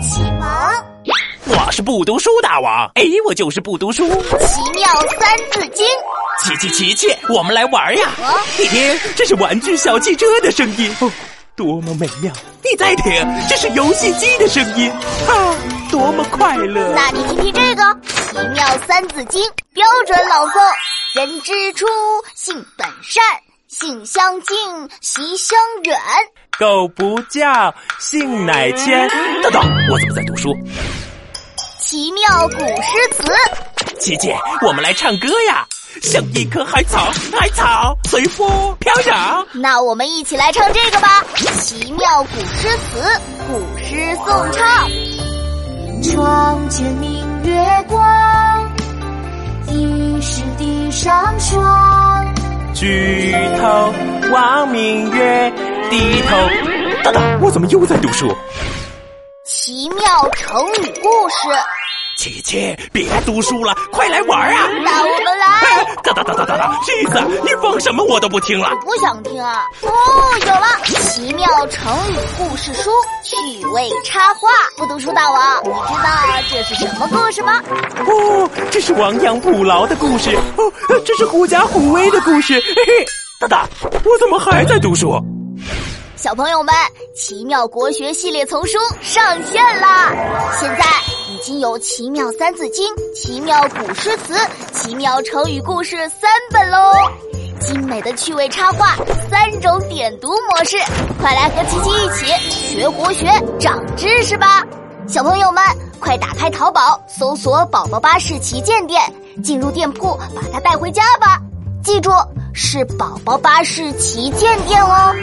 启蒙，我是不读书大王，哎，我就是不读书。奇妙三字经，琪琪琪琪，我们来玩呀！你听，这是玩具小汽车的声音，哦，多么美妙！你再听，这是游戏机的声音，啊，多么快乐！那你听听这个奇妙三字经标准朗诵：人之初，性本善，性相近，习相远。狗不叫，性乃迁。等等，我怎么在读书？奇妙古诗词，琪琪，我们来唱歌呀！像一棵海草，海草随风飘摇。那我们一起来唱这个吧！奇妙古诗词，古诗颂唱。床前明月光，疑是地上霜。举头望明月，低头。等等，我怎么又在读书？奇妙成语故事，琪琪，别读书了，快来玩啊！那我们来。等等等等等等，气死！你放什么我都不听了。不想听啊！哦，有了，奇妙成语故事书趣味插画。不读书大王，你知道这是什么故事吗？哦，这是亡羊补牢的故事。哦，这是狐假虎威的故事。嘿嘿，等等，我怎么还在读书？小朋友们，奇妙国学系列丛书上线啦！现在已经有奇妙三字经、奇妙古诗词、奇妙成语故事三本喽，精美的趣味插画，三种点读模式，快来和琪琪一起学国学、长知识吧！小朋友们，快打开淘宝，搜索“宝宝巴士旗舰店”，进入店铺把它带回家吧。记住，是宝宝巴士旗舰店哦。